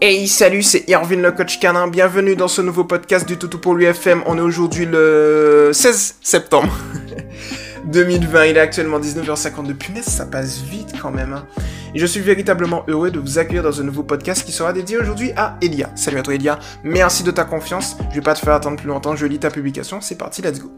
Hey salut, c'est Irvin le coach canin, bienvenue dans ce nouveau podcast du Toutou pour l'UFM. On est aujourd'hui le 16 septembre 2020, il est actuellement 19h52. Punaise, ça passe vite quand même. Hein. Et je suis véritablement heureux de vous accueillir dans un nouveau podcast qui sera dédié aujourd'hui à Elia. Salut à toi Elia, merci de ta confiance. Je vais pas te faire attendre plus longtemps, je lis ta publication, c'est parti, let's go.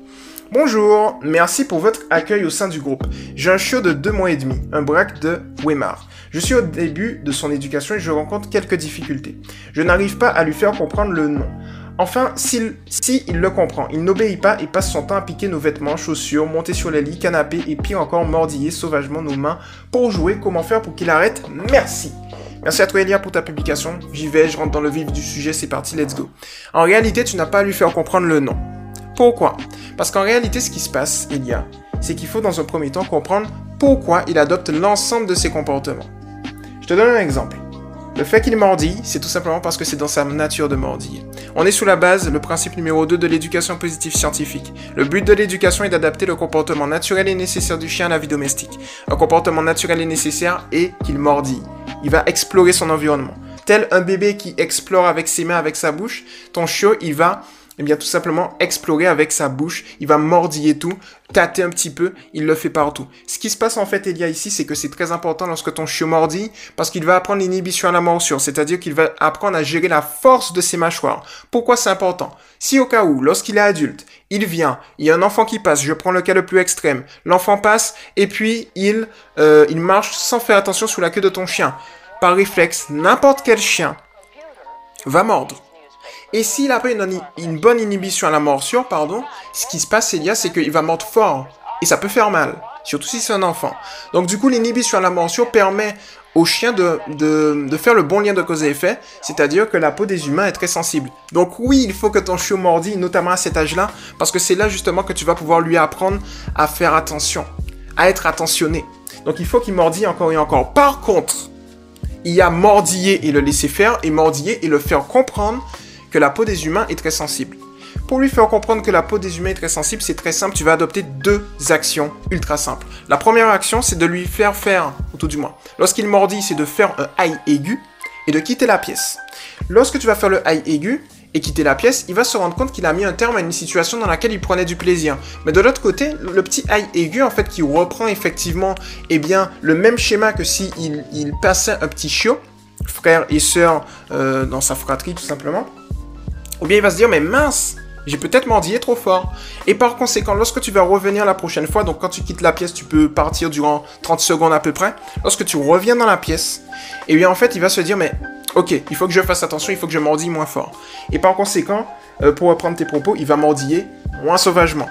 Bonjour, merci pour votre accueil au sein du groupe. J'ai un chiot de 2 mois et demi, un braque de Weimar. Je suis au début de son éducation et je rencontre quelques difficultés. Je n'arrive pas à lui faire comprendre le nom. Enfin, s'il si il le comprend, il n'obéit pas et passe son temps à piquer nos vêtements, chaussures, monter sur les lits, canapés et pire encore mordiller sauvagement nos mains pour jouer. Comment faire pour qu'il arrête Merci Merci à toi Elia pour ta publication. J'y vais, je rentre dans le vif du sujet, c'est parti, let's go. En réalité, tu n'as pas à lui faire comprendre le nom. Pourquoi Parce qu'en réalité, ce qui se passe, Elia, c'est qu'il faut dans un premier temps comprendre pourquoi il adopte l'ensemble de ses comportements. Je te donne un exemple. Le fait qu'il mordille, c'est tout simplement parce que c'est dans sa nature de mordiller. On est sous la base, le principe numéro 2 de l'éducation positive scientifique. Le but de l'éducation est d'adapter le comportement naturel et nécessaire du chien à la vie domestique. Un comportement naturel et nécessaire est qu'il mordille. Il va explorer son environnement. Tel un bébé qui explore avec ses mains, avec sa bouche, ton chiot, il va eh bien tout simplement explorer avec sa bouche, il va mordiller tout, tâter un petit peu, il le fait partout. Ce qui se passe en fait, Elia, ici, c'est que c'est très important lorsque ton chiot mordit, parce qu'il va apprendre l'inhibition à la morsure, c'est-à-dire qu'il va apprendre à gérer la force de ses mâchoires. Pourquoi c'est important? Si au cas où, lorsqu'il est adulte, il vient, il y a un enfant qui passe, je prends le cas le plus extrême, l'enfant passe, et puis il, euh, il marche sans faire attention sous la queue de ton chien. Par réflexe, n'importe quel chien va mordre et s'il a pas une, bonne inhibition à la morsure, pardon, ce qui se passe, c'est qu'il va mordre fort. Et ça peut faire mal. Surtout si c'est un enfant. Donc du coup, l'inhibition à la morsure permet au chien de, faire le bon lien de cause et effet, c'est-à-dire que la peau des humains est très sensible. Donc oui, il faut que ton chiot mordille, notamment à cet âge-là, parce que c'est là justement que tu vas pouvoir lui apprendre à faire attention, à être attentionné. Donc il faut qu'il mordille encore et encore. Par contre, il y a mordiller et le laisser faire, et mordiller et le faire comprendre que la peau des humains est très sensible. Pour lui faire comprendre que la peau des humains est très sensible, c'est très simple, tu vas adopter deux actions ultra simples. La première action, c'est de lui faire faire, ou tout du moins, lorsqu'il mordit, c'est de faire un aïe aigu et de quitter la pièce. Lorsque tu vas faire le aïe aigu et quitter la pièce, il va se rendre compte qu'il a mis un terme à une situation dans laquelle il prenait du plaisir. Mais de l'autre côté, le petit aïe aigu, en fait, qui reprend effectivement, eh bien, le même schéma que si il, passait un petit chiot, frère et sœur euh, dans sa fratrie tout simplement, ou bien il va se dire, mais mince, j'ai peut-être mordillé trop fort. Et par conséquent, lorsque tu vas revenir la prochaine fois, donc quand tu quittes la pièce, tu peux partir durant 30 secondes à peu près. Lorsque tu reviens dans la pièce, et eh bien en fait, il va se dire, mais ok, il faut que je fasse attention, il faut que je mordille moins fort. Et par conséquent, euh, pour reprendre tes propos, il va mordiller moins sauvagement.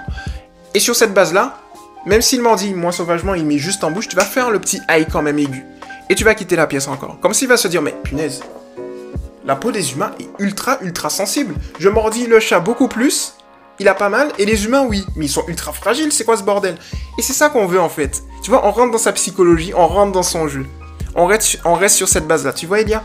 Et sur cette base-là, même s'il mordille moins sauvagement, il met juste en bouche, tu vas faire le petit aïe quand même aigu. Et tu vas quitter la pièce encore. Comme s'il va se dire, mais punaise, la peau des humains est ultra ultra sensible. Je mordis le chat beaucoup plus, il a pas mal, et les humains oui, mais ils sont ultra fragiles, c'est quoi ce bordel? Et c'est ça qu'on veut en fait. Tu vois, on rentre dans sa psychologie, on rentre dans son jeu. On reste, sur cette base-là, tu vois Elia?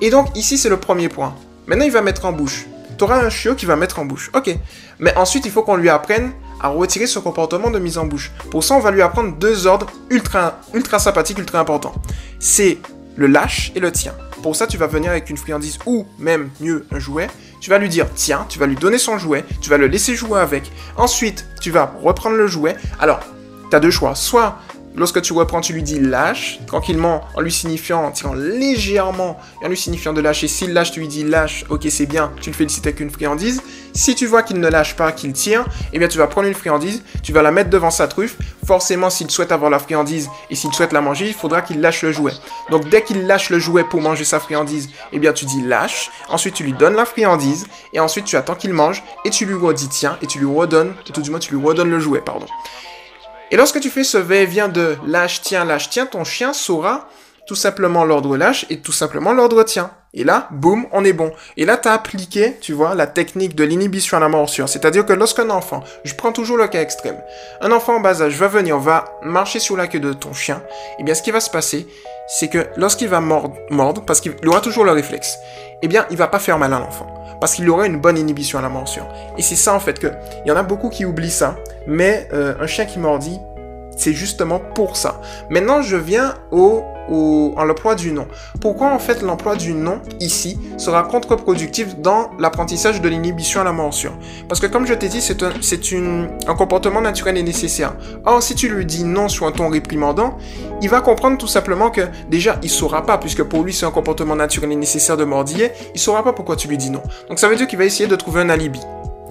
Et donc ici c'est le premier point. Maintenant il va mettre en bouche. Tu auras un chiot qui va mettre en bouche. Ok. Mais ensuite il faut qu'on lui apprenne à retirer son comportement de mise en bouche. Pour ça on va lui apprendre deux ordres ultra, ultra sympathiques, ultra importants. C'est le lâche et le tien. Pour ça, tu vas venir avec une friandise ou même mieux un jouet. Tu vas lui dire tiens, tu vas lui donner son jouet, tu vas le laisser jouer avec. Ensuite, tu vas reprendre le jouet. Alors, tu as deux choix. Soit Lorsque tu reprends, tu lui dis lâche, tranquillement, en lui signifiant, en tirant légèrement, et en lui signifiant de lâcher. S'il lâche, tu lui dis lâche, ok c'est bien, tu le félicites avec une friandise. Si tu vois qu'il ne lâche pas, qu'il tire, eh bien tu vas prendre une friandise, tu vas la mettre devant sa truffe. Forcément, s'il souhaite avoir la friandise et s'il souhaite la manger, il faudra qu'il lâche le jouet. Donc dès qu'il lâche le jouet pour manger sa friandise, eh bien tu dis lâche, ensuite tu lui donnes la friandise, et ensuite tu attends qu'il mange, et tu lui redis tiens, et tu lui redonnes, tout du moins tu lui redonnes le jouet, pardon. Et lorsque tu fais ce va-et-vient de lâche, tiens, lâche, tiens, ton chien saura tout simplement l'ordre lâche et tout simplement l'ordre tient. Et là, boum, on est bon. Et là, tu as appliqué, tu vois, la technique de l'inhibition à la morsure. C'est-à-dire que lorsqu'un enfant, je prends toujours le cas extrême, un enfant en bas âge va venir, va marcher sur la queue de ton chien, et eh bien ce qui va se passer, c'est que lorsqu'il va mordre parce qu'il aura toujours le réflexe, eh bien, il va pas faire mal à l'enfant. Parce qu'il aura une bonne inhibition à la morsure. Et c'est ça, en fait, que, il y en a beaucoup qui oublient ça. Mais, euh, un chien qui mordit, c'est justement pour ça. Maintenant, je viens au, au, à l'emploi du nom. Pourquoi en fait l'emploi du nom ici sera contre-productif dans l'apprentissage de l'inhibition à la morsure Parce que comme je t'ai dit, c'est un, un comportement naturel et nécessaire. Or, si tu lui dis non sur un ton réprimandant, il va comprendre tout simplement que déjà, il saura pas, puisque pour lui c'est un comportement naturel et nécessaire de mordiller, il saura pas pourquoi tu lui dis non. Donc ça veut dire qu'il va essayer de trouver un alibi.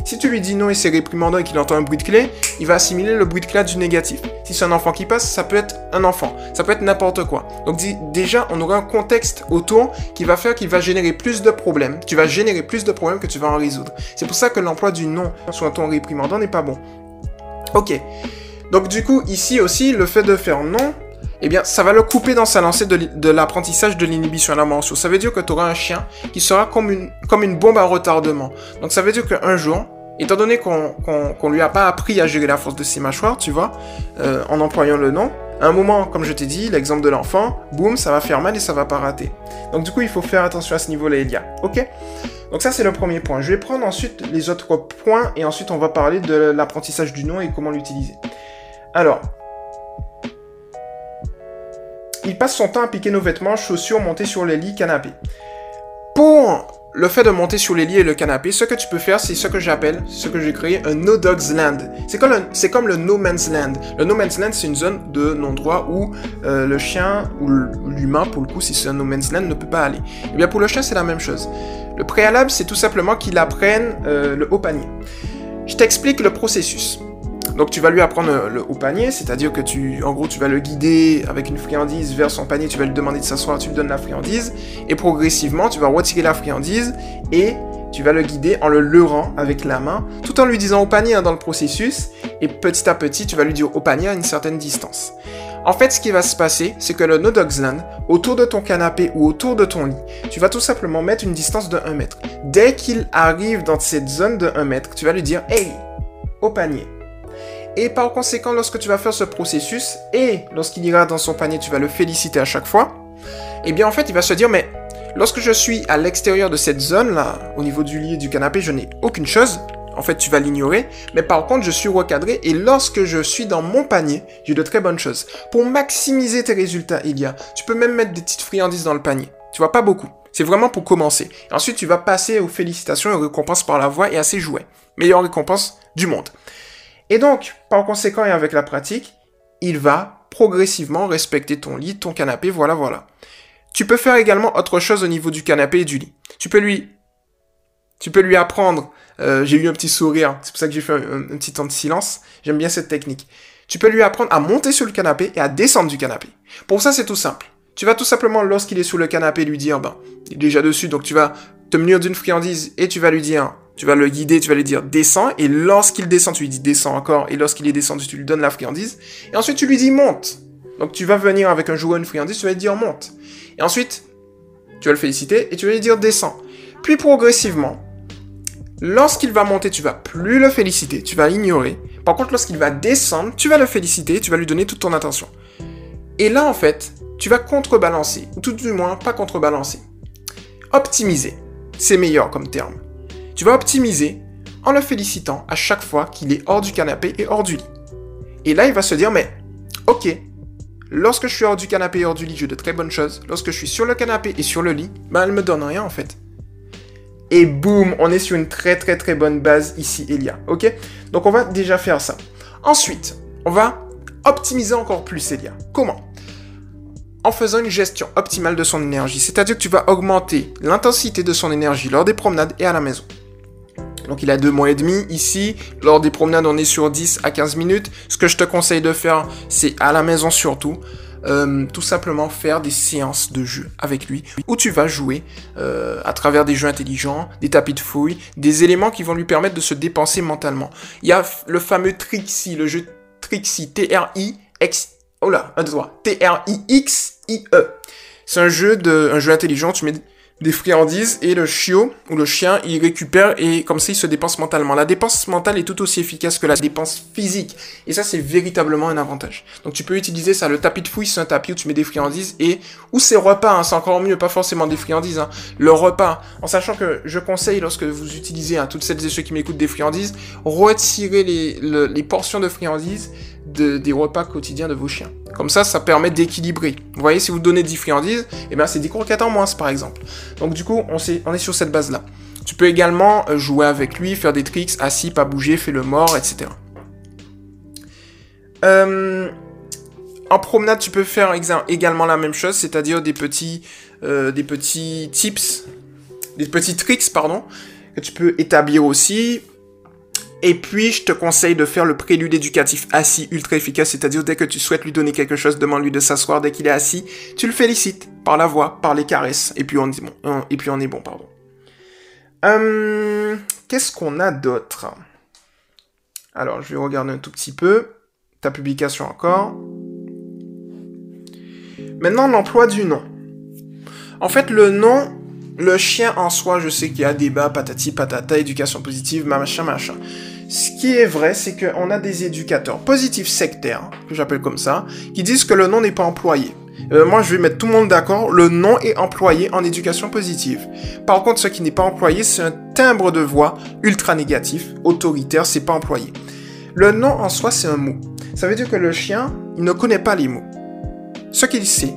Si tu lui dis non et c'est réprimandant et qu'il entend un bruit de clé, il va assimiler le bruit de clé du négatif. Si c'est un enfant qui passe, ça peut être un enfant, ça peut être n'importe quoi. Donc déjà, on aura un contexte autour qui va faire qu'il va générer plus de problèmes. Tu vas générer plus de problèmes que tu vas en résoudre. C'est pour ça que l'emploi du non sur un ton réprimandant n'est pas bon. Ok. Donc du coup, ici aussi, le fait de faire non, eh bien, ça va le couper dans sa lancée de, l'apprentissage de l'inhibition à la mention. Ça veut dire que tu auras un chien qui sera comme une, comme bombe à retardement. Donc ça veut dire qu'un jour, étant donné qu'on qu lui a pas appris à gérer la force de ses mâchoires, tu vois, euh, en employant le nom, à un moment, comme je t'ai dit, l'exemple de l'enfant, boum, ça va faire mal et ça va pas rater. Donc du coup, il faut faire attention à ce niveau-là, Elia. Ok? Donc ça, c'est le premier point. Je vais prendre ensuite les autres points et ensuite on va parler de l'apprentissage du nom et comment l'utiliser. Alors, il passe son temps à piquer nos vêtements, chaussures, monter sur les lits, canapé. Pour le fait de monter sur les lits et le canapé, ce que tu peux faire, c'est ce que j'appelle, ce que j'ai créé, un No Dogs Land. C'est comme, le No Man's Land. Le No Man's Land, c'est une zone de non-droit où euh, le chien ou l'humain, pour le coup, si c'est un No Man's Land, ne peut pas aller. Et eh bien pour le chien, c'est la même chose. Le préalable, c'est tout simplement qu'il apprenne euh, le haut panier. Je t'explique le processus. Donc tu vas lui apprendre le, haut panier, c'est-à-dire que tu, en gros, tu vas le guider avec une friandise vers son panier, tu vas lui demander de s'asseoir, tu lui donnes la friandise, et progressivement, tu vas retirer la friandise et tu vas le guider en le leurrant avec la main, tout en lui disant au panier hein, dans le processus, et petit à petit, tu vas lui dire au panier à une certaine distance. En fait, ce qui va se passer, c'est que le No Dogs Land, autour de ton canapé ou autour de ton lit, tu vas tout simplement mettre une distance de 1 mètre. Dès qu'il arrive dans cette zone de 1 mètre, tu vas lui dire Hey, au panier. Et par conséquent, lorsque tu vas faire ce processus, et lorsqu'il ira dans son panier, tu vas le féliciter à chaque fois, eh bien en fait, il va se dire, mais lorsque je suis à l'extérieur de cette zone-là, au niveau du lit et du canapé, je n'ai aucune chose. En fait, tu vas l'ignorer. Mais par contre, je suis recadré et lorsque je suis dans mon panier, j'ai de très bonnes choses. Pour maximiser tes résultats, il y a, tu peux même mettre des petites friandises dans le panier. Tu vois, pas beaucoup. C'est vraiment pour commencer. ensuite, tu vas passer aux félicitations et aux récompenses par la voix et à ses jouets. Meilleure récompense du monde. Et donc, par conséquent et avec la pratique, il va progressivement respecter ton lit, ton canapé, voilà, voilà. Tu peux faire également autre chose au niveau du canapé et du lit. Tu peux lui, tu peux lui apprendre. Euh, j'ai eu un petit sourire, c'est pour ça que j'ai fait un, petit temps de silence. J'aime bien cette technique. Tu peux lui apprendre à monter sur le canapé et à descendre du canapé. Pour ça, c'est tout simple. Tu vas tout simplement, lorsqu'il est sous le canapé, lui dire, ben, il est déjà dessus, donc tu vas te munir d'une friandise et tu vas lui dire, tu vas le guider, tu vas lui dire descends, et lorsqu'il descend, tu lui dis descends encore, et lorsqu'il est descendu, tu lui donnes la friandise, et ensuite tu lui dis monte. Donc tu vas venir avec un jouet, une friandise, tu vas lui dire monte. Et ensuite, tu vas le féliciter, et tu vas lui dire descends. Puis progressivement, lorsqu'il va monter, tu vas plus le féliciter, tu vas l'ignorer. Par contre, lorsqu'il va descendre, tu vas le féliciter, tu vas lui donner toute ton attention. Et là, en fait, tu vas contrebalancer, ou tout du moins pas contrebalancer. Optimiser, c'est meilleur comme terme. Tu vas optimiser en le félicitant à chaque fois qu'il est hors du canapé et hors du lit. Et là, il va se dire, mais ok, lorsque je suis hors du canapé et hors du lit, j'ai de très bonnes choses. Lorsque je suis sur le canapé et sur le lit, ben elle me donne rien en fait. Et boum, on est sur une très très très bonne base ici, Elia. Ok? Donc on va déjà faire ça. Ensuite, on va optimiser encore plus, Elia. Comment? En faisant une gestion optimale de son énergie, c'est-à-dire que tu vas augmenter l'intensité de son énergie lors des promenades et à la maison. Donc il a deux mois et demi ici. Lors des promenades, on est sur 10 à 15 minutes. Ce que je te conseille de faire, c'est à la maison surtout. Euh, tout simplement faire des séances de jeu avec lui où tu vas jouer euh, à travers des jeux intelligents, des tapis de fouilles, des éléments qui vont lui permettre de se dépenser mentalement. Il y a le fameux Trixie, le jeu Trixie, T-R-I-X, oh là, un, T-R-I-X-I-E. C'est un jeu de, un jeu intelligent, tu mets des friandises et le chiot ou le chien il récupère et comme ça il se dépense mentalement. La dépense mentale est tout aussi efficace que la dépense physique et ça c'est véritablement un avantage. Donc tu peux utiliser ça, le tapis de fouille c'est un tapis où tu mets des friandises et ou c'est repas, hein, c'est encore mieux, pas forcément des friandises, hein, le repas. En sachant que je conseille lorsque vous utilisez, hein, toutes celles et ceux qui m'écoutent des friandises, retirez les, les portions de friandises des repas quotidiens de vos chiens. Comme ça, ça permet d'équilibrer. Vous voyez, si vous donnez 10 friandises, eh ben c'est 10 croquettes en moins, par exemple. Donc du coup, on, est, on est sur cette base-là. Tu peux également euh, jouer avec lui, faire des tricks, assis, pas bouger, fais le mort, etc. Euh, en promenade, tu peux faire également la même chose, c'est-à-dire des petits, euh, des petits tips, des petits tricks, pardon, que tu peux établir aussi. Et puis, je te conseille de faire le prélude éducatif assis ultra efficace, c'est-à-dire dès que tu souhaites lui donner quelque chose, demande-lui de s'asseoir dès qu'il est assis, tu le félicites par la voix, par les caresses, et puis on, dit bon, et puis on est bon, pardon. Hum, Qu'est-ce qu'on a d'autre? Alors, je vais regarder un tout petit peu ta publication encore. Maintenant, l'emploi du nom. En fait, le nom, le chien en soi, je sais qu'il y a débat, patati patata, éducation positive, machin, machin. Ce qui est vrai, c'est qu'on a des éducateurs positifs sectaires, que j'appelle comme ça, qui disent que le nom n'est pas employé. Euh, moi, je vais mettre tout le monde d'accord, le nom est employé en éducation positive. Par contre, ce qui n'est pas employé, c'est un timbre de voix ultra négatif, autoritaire, c'est pas employé. Le nom en soi, c'est un mot. Ça veut dire que le chien, il ne connaît pas les mots. Ce qu'il sait,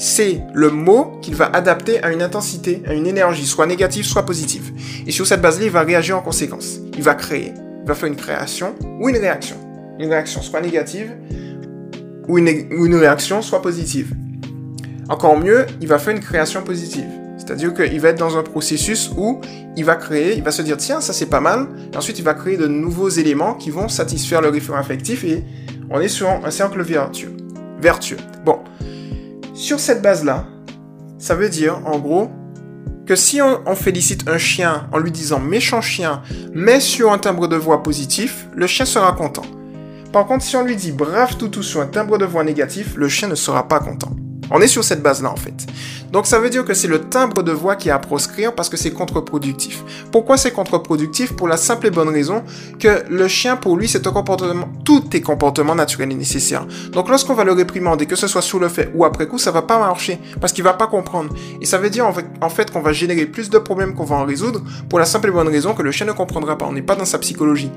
c'est le mot qu'il va adapter à une intensité, à une énergie, soit négative, soit positive. Et sur cette base-là, il va réagir en conséquence. Il va créer. Il va faire une création ou une réaction. Une réaction soit négative ou une, réaction soit positive. Encore mieux, il va faire une création positive. C'est-à-dire qu'il va être dans un processus où il va créer, il va se dire tiens, ça c'est pas mal, ensuite il va créer de nouveaux éléments qui vont satisfaire le référent affectif et on est sur un cercle vertueux. vertueux. Bon, sur cette base-là, ça veut dire, en gros, que si on, félicite un chien en lui disant méchant chien, mais sur un timbre de voix positif, le chien sera content. Par contre, si on lui dit brave toutou sur un timbre de voix négatif, le chien ne sera pas content. On est sur cette base-là en fait. Donc ça veut dire que c'est le timbre de voix qui est à proscrire parce que c'est contre-productif. Pourquoi c'est contre-productif? Pour la simple et bonne raison que le chien pour lui c'est un comportement, tout est comportement naturel et nécessaire. Donc lorsqu'on va le réprimander, que ce soit sur le fait ou après coup, ça va pas marcher parce qu'il va pas comprendre. Et ça veut dire en fait, qu'on va générer plus de problèmes qu'on va en résoudre pour la simple et bonne raison que le chien ne comprendra pas. On n'est pas dans sa psychologie.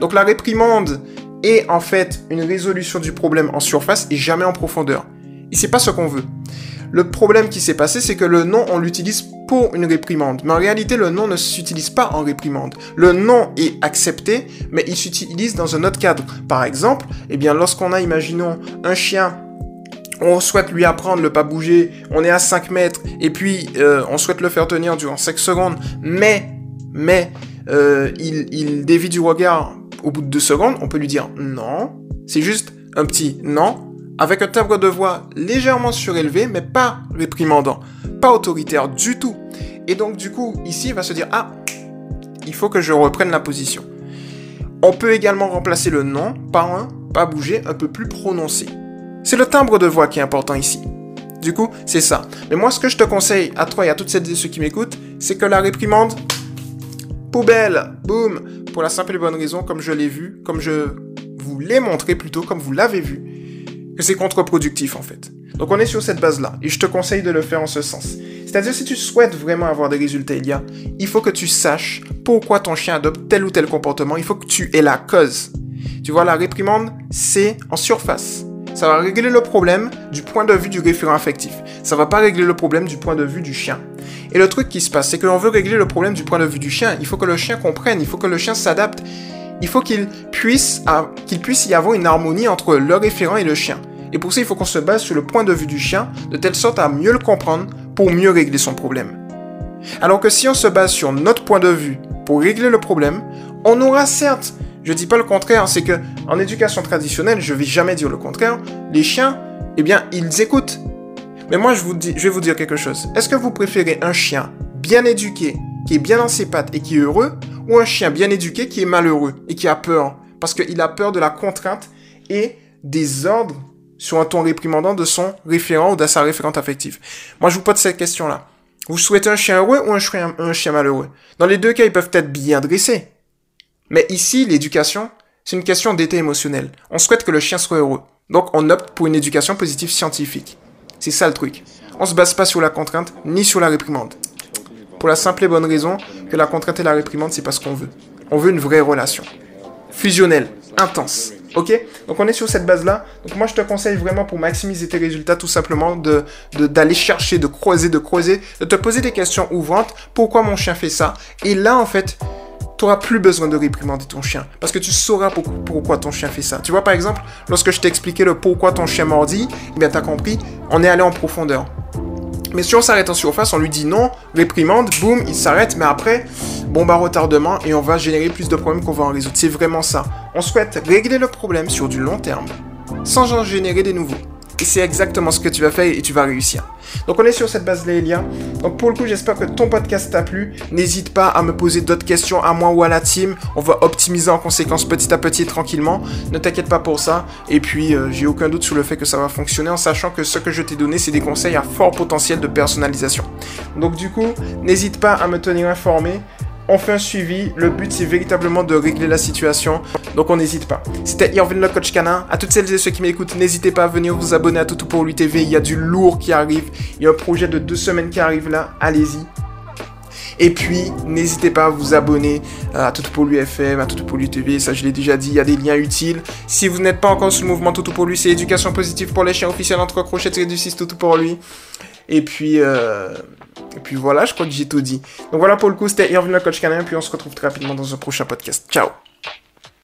Donc la réprimande est en fait une résolution du problème en surface et jamais en profondeur. Et c'est pas ce qu'on veut. Le problème qui s'est passé, c'est que le nom, on l'utilise pour une réprimande. Mais en réalité, le nom ne s'utilise pas en réprimande. Le nom est accepté, mais il s'utilise dans un autre cadre. Par exemple, eh bien, lorsqu'on a, imaginons, un chien on souhaite lui apprendre le pas bouger, on est à 5 mètres, et puis euh, on souhaite le faire tenir durant 5 secondes, mais, mais, euh, il, il dévie du regard au bout de 2 secondes, on peut lui dire non, c'est juste un petit non, avec un timbre de voix légèrement surélevé, mais pas réprimandant, pas autoritaire du tout. Et donc du coup, ici, il va se dire, ah, il faut que je reprenne la position. On peut également remplacer le nom par un pas bouger un peu plus prononcé. C'est le timbre de voix qui est important ici. Du coup, c'est ça. Mais moi, ce que je te conseille à toi et à toutes celles et ceux qui m'écoutent, c'est que la réprimande, poubelle, boum, pour la simple et bonne raison, comme je l'ai vu, comme je vous l'ai montré plutôt, comme vous l'avez vu, que c'est contre-productif en fait. Donc on est sur cette base-là, et je te conseille de le faire en ce sens. C'est-à-dire si tu souhaites vraiment avoir des résultats il il faut que tu saches pourquoi ton chien adopte tel ou tel comportement, il faut que tu aies la cause. Tu vois, la réprimande, c'est en surface. Ça va régler le problème du point de vue du référent affectif. Ça va pas régler le problème du point de vue du chien. Et le truc qui se passe, c'est que l'on veut régler le problème du point de vue du chien. Il faut que le chien comprenne, il faut que le chien s'adapte il faut qu'il puisse, y avoir une harmonie entre le référent et le chien. Et pour ça, il faut qu'on se base sur le point de vue du chien, de telle sorte à mieux le comprendre pour mieux régler son problème. Alors que si on se base sur notre point de vue pour régler le problème, on aura certes, je dis pas le contraire, c'est que en éducation traditionnelle, je vais jamais dire le contraire, les chiens, eh bien, ils écoutent. Mais moi, je, je vais vous dire quelque chose. Est-ce que vous préférez un chien bien éduqué, qui est bien dans ses pattes et qui est heureux, ou un chien bien éduqué qui est malheureux et qui a peur, parce qu'il a peur de la contrainte et des ordres sur un ton réprimandant de son référent ou de sa référente affective. Moi, je vous pose cette question-là. Vous souhaitez un chien heureux ou un chien, malheureux? Dans les deux cas, ils peuvent être bien dressés. Mais ici, l'éducation, c'est une question d'état émotionnel. On souhaite que le chien soit heureux. Donc, on opte pour une éducation positive scientifique. C'est ça le truc. On se base pas sur la contrainte ni sur la réprimande. Pour la simple et bonne raison que la contrainte et la réprimande, c'est pas ce qu'on veut. On veut une vraie relation. Fusionnelle, intense. Ok? Donc on est sur cette base-là. Donc moi je te conseille vraiment pour maximiser tes résultats tout simplement de d'aller chercher, de creuser, de creuser, de te poser des questions ouvrantes. Pourquoi mon chien fait ça? Et là en fait, tu n'auras plus besoin de réprimander ton chien. Parce que tu sauras pourquoi ton chien fait ça. Tu vois, par exemple, lorsque je t'ai expliqué le pourquoi ton chien mordit, eh bien, tu as compris, on est allé en profondeur. Mais si on s'arrête en surface, on lui dit non, réprimande, boum, il s'arrête, mais après, bon bah retardement, et on va générer plus de problèmes qu'on va en résoudre. C'est vraiment ça. On souhaite régler le problème sur du long terme, sans en générer des nouveaux. Et c'est exactement ce que tu vas faire et tu vas réussir. Donc on est sur cette base-là, Elia. Donc pour le coup, j'espère que ton podcast t'a plu. N'hésite pas à me poser d'autres questions à moi ou à la team. On va optimiser en conséquence petit à petit tranquillement. Ne t'inquiète pas pour ça. Et puis, euh, j'ai aucun doute sur le fait que ça va fonctionner en sachant que ce que je t'ai donné, c'est des conseils à fort potentiel de personnalisation. Donc du coup, n'hésite pas à me tenir informé on fait un suivi. Le but, c'est véritablement de régler la situation. Donc, on n'hésite pas. C'était Irvin le coach canin. À toutes celles et ceux qui m'écoutent, n'hésitez pas à venir vous abonner à Toutou pour lui TV. Il y a du lourd qui arrive. Il y a un projet de deux semaines qui arrive là. Allez-y. Et puis, n'hésitez pas à vous abonner à Toutou pour lui FM, à Toutou pour lui TV. Ça, je l'ai déjà dit, il y a des liens utiles. Si vous n'êtes pas encore sous le mouvement Toutou pour lui, c'est éducation positive pour les chiens officiels entre crochets du 6 Toutou pour lui. Et puis, euh, et puis voilà, je crois que j'ai tout dit. Donc voilà pour le coup, c'était Irvin le coach canin, puis on se retrouve très rapidement dans un prochain podcast. Ciao